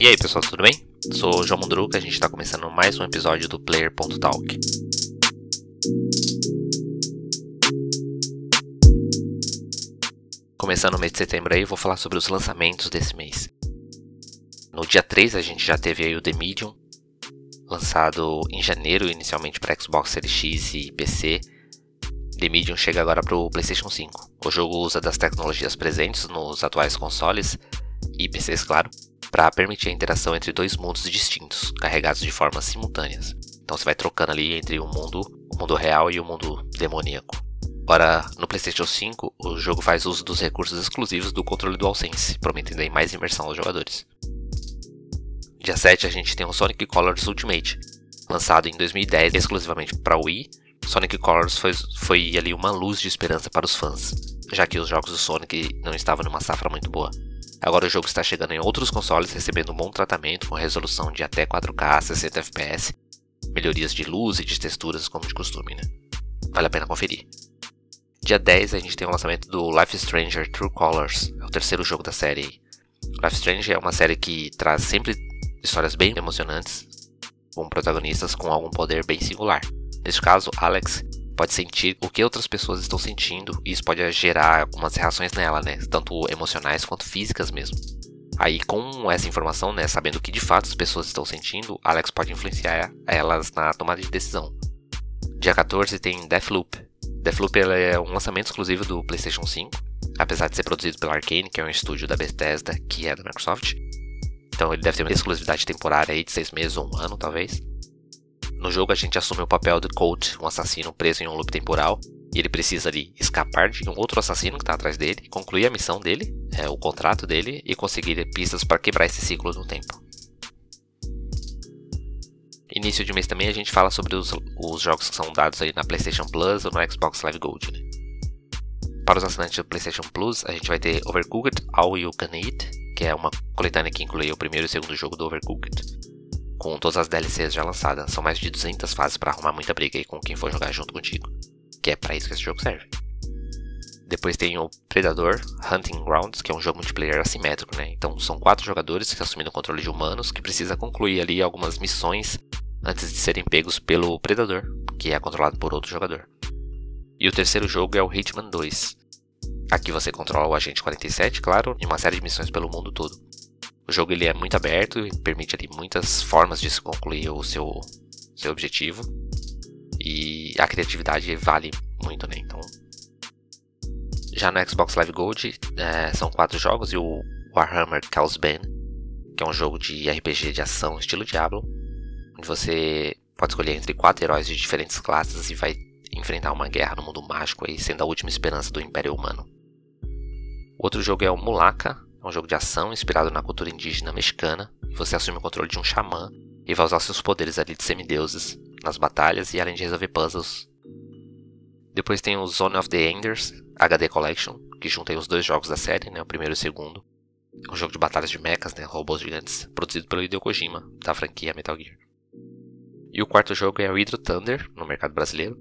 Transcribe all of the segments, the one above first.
E aí pessoal, tudo bem? Sou o João Mundruca, a gente está começando mais um episódio do Player.talk. Começando o mês de setembro aí, vou falar sobre os lançamentos desse mês. No dia 3 a gente já teve aí o The Medium, lançado em janeiro inicialmente para Xbox Series X e PC. The Medium chega agora para o PlayStation 5. O jogo usa das tecnologias presentes nos atuais consoles e PCs, claro, para permitir a interação entre dois mundos distintos, carregados de formas simultâneas. Então você vai trocando ali entre o mundo, o mundo real e o mundo demoníaco. Ora, no PlayStation 5, o jogo faz uso dos recursos exclusivos do controle DualSense, prometendo aí mais imersão aos jogadores. Dia 7 a gente tem o Sonic Colors Ultimate, lançado em 2010 exclusivamente para Wii. Sonic Colors foi, foi ali uma luz de esperança para os fãs, já que os jogos do Sonic não estavam numa safra muito boa. Agora o jogo está chegando em outros consoles, recebendo um bom tratamento com resolução de até 4K, 60 FPS, melhorias de luz e de texturas como de costume, né? Vale a pena conferir. Dia 10 a gente tem o lançamento do Life Stranger True Colors, é o terceiro jogo da série. Life Strange é uma série que traz sempre histórias bem emocionantes, com protagonistas com algum poder bem singular. Neste caso, Alex pode sentir o que outras pessoas estão sentindo e isso pode gerar algumas reações nela, né? Tanto emocionais quanto físicas mesmo. Aí, com essa informação, né, sabendo o que de fato as pessoas estão sentindo, Alex pode influenciar elas na tomada de decisão. Dia 14 tem Deathloop. Deathloop é um lançamento exclusivo do PlayStation 5, apesar de ser produzido pela Arkane, que é um estúdio da Bethesda, que é da Microsoft. Então ele deve ter uma exclusividade temporária aí de seis meses ou um ano, talvez. No jogo a gente assume o papel de Colt, um assassino preso em um loop temporal, e ele precisa ali escapar de um outro assassino que está atrás dele, concluir a missão dele, é, o contrato dele, e conseguir pistas para quebrar esse ciclo no tempo. Início de mês também a gente fala sobre os, os jogos que são dados aí na PlayStation Plus ou no Xbox Live Gold. Né? Para os assinantes do PlayStation Plus, a gente vai ter Overcooked All You Can Eat, que é uma coletânea que inclui o primeiro e o segundo jogo do Overcooked com todas as DLCs já lançadas. São mais de 200 fases para arrumar muita briga aí com quem for jogar junto contigo. Que é para isso que esse jogo serve. Depois tem o Predador Hunting Grounds, que é um jogo multiplayer assimétrico, né? Então são quatro jogadores que assumindo o controle de humanos que precisa concluir ali algumas missões antes de serem pegos pelo Predador, que é controlado por outro jogador. E o terceiro jogo é o Hitman 2. Aqui você controla o Agente 47, claro, e uma série de missões pelo mundo todo. O jogo ele é muito aberto e permite ali muitas formas de se concluir o seu, seu objetivo. E a criatividade vale muito, né? Então, já no Xbox Live Gold é, são quatro jogos e o Warhammer Chaos Bane, que é um jogo de RPG de ação estilo Diablo, onde você pode escolher entre quatro heróis de diferentes classes e vai enfrentar uma guerra no mundo mágico aí, sendo a última esperança do Império Humano. O outro jogo é o Mulaka, um jogo de ação inspirado na cultura indígena mexicana. Você assume o controle de um xamã e vai usar seus poderes ali de semideuses nas batalhas e além de resolver puzzles. Depois tem o Zone of the Enders HD Collection, que junta os dois jogos da série, né, o primeiro e o segundo. É um jogo de batalhas de mechas, né, robôs gigantes, produzido pelo Hideo Kojima, da franquia Metal Gear. E o quarto jogo é o Hydro Thunder, no mercado brasileiro.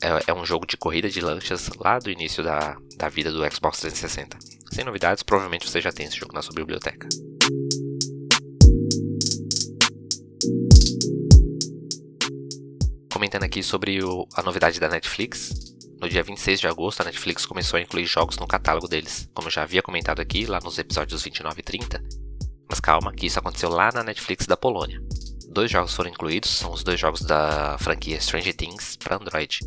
É, é um jogo de corrida de lanchas lá do início da, da vida do Xbox 360. Sem novidades, provavelmente você já tem esse jogo na sua biblioteca. Comentando aqui sobre o, a novidade da Netflix. No dia 26 de agosto, a Netflix começou a incluir jogos no catálogo deles, como eu já havia comentado aqui lá nos episódios 29 e 30. Mas calma, que isso aconteceu lá na Netflix da Polônia. Dois jogos foram incluídos, são os dois jogos da franquia Stranger Things para Android.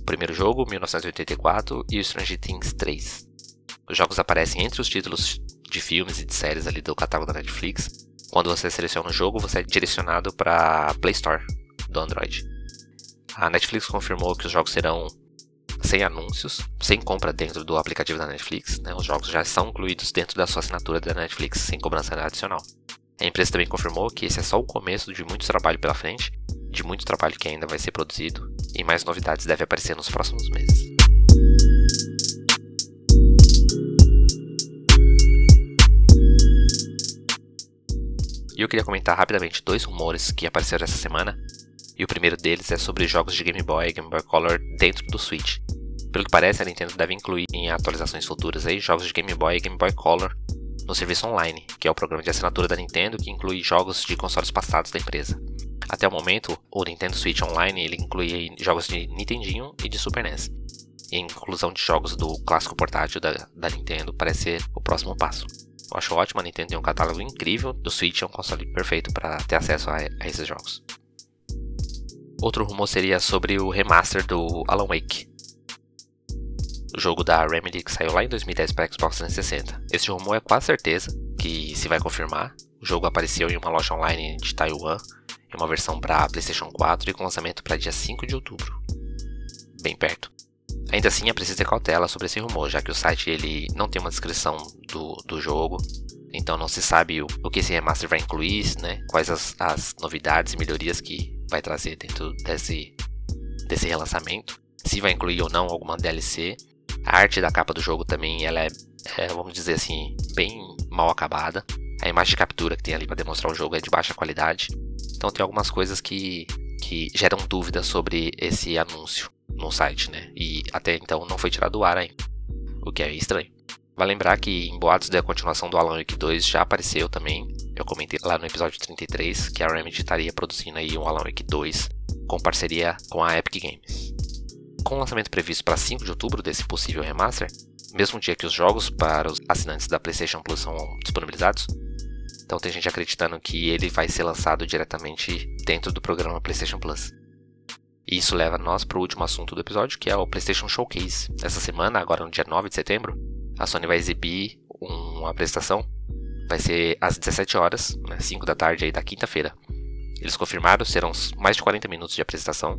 O primeiro jogo, 1984, e o Stranger Things 3. Os jogos aparecem entre os títulos de filmes e de séries ali do catálogo da Netflix. Quando você seleciona o jogo, você é direcionado para a Play Store do Android. A Netflix confirmou que os jogos serão sem anúncios, sem compra dentro do aplicativo da Netflix. Né? Os jogos já são incluídos dentro da sua assinatura da Netflix, sem cobrança adicional. A empresa também confirmou que esse é só o começo de muito trabalho pela frente, de muito trabalho que ainda vai ser produzido, e mais novidades devem aparecer nos próximos meses. E eu queria comentar rapidamente dois rumores que apareceram essa semana. E o primeiro deles é sobre jogos de Game Boy e Game Boy Color dentro do Switch. Pelo que parece, a Nintendo deve incluir em atualizações futuras aí jogos de Game Boy e Game Boy Color no serviço online, que é o programa de assinatura da Nintendo que inclui jogos de consoles passados da empresa. Até o momento, o Nintendo Switch Online ele inclui jogos de Nintendinho e de Super NES. E a inclusão de jogos do clássico portátil da, da Nintendo parece ser o próximo passo. Eu acho ótimo, a Nintendo tem um catálogo incrível, o Switch é um console perfeito para ter acesso a, a esses jogos. Outro rumor seria sobre o remaster do Alan Wake, o jogo da Remedy que saiu lá em 2010 para Xbox 360. Esse rumor é quase certeza que se vai confirmar. O jogo apareceu em uma loja online de Taiwan, em uma versão para PlayStation 4 e com lançamento para dia 5 de outubro. Bem perto. Ainda assim, é preciso ter cautela sobre esse rumor, já que o site ele não tem uma descrição do, do jogo, então não se sabe o, o que esse remaster vai incluir, né? quais as, as novidades e melhorias que vai trazer dentro desse, desse relançamento, se vai incluir ou não alguma DLC. A arte da capa do jogo também ela é, é vamos dizer assim, bem mal acabada. A imagem de captura que tem ali para demonstrar o jogo é de baixa qualidade. Então tem algumas coisas que, que geram dúvidas sobre esse anúncio no site, né? E até então não foi tirado do ar ainda, o que é estranho. Vai lembrar que em boatos da continuação do Alan Wake 2 já apareceu também. Eu comentei lá no episódio 33 que a Remedy estaria produzindo aí um Alan Wake 2 com parceria com a Epic Games. Com o lançamento previsto para 5 de outubro desse possível remaster, mesmo dia que os jogos para os assinantes da PlayStation Plus são disponibilizados, então tem gente acreditando que ele vai ser lançado diretamente dentro do programa PlayStation Plus. E isso leva nós para o último assunto do episódio, que é o PlayStation Showcase. Essa semana, agora no dia 9 de setembro, a Sony vai exibir uma apresentação. Vai ser às 17 horas, né, 5 da tarde aí da quinta-feira. Eles confirmaram, serão mais de 40 minutos de apresentação,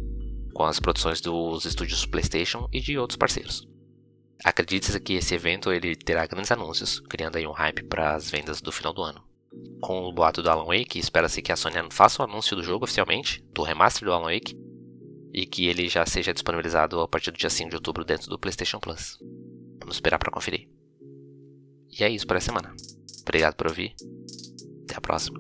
com as produções dos estúdios PlayStation e de outros parceiros. Acredite-se que esse evento ele terá grandes anúncios, criando aí um hype para as vendas do final do ano. Com o boato do Alan Wake, espera-se que a Sony faça o anúncio do jogo oficialmente, do remaster do Alan Wake, e que ele já seja disponibilizado a partir do dia 5 de outubro dentro do PlayStation Plus. Vamos esperar para conferir. E é isso por essa semana. Obrigado por ouvir. Até a próxima.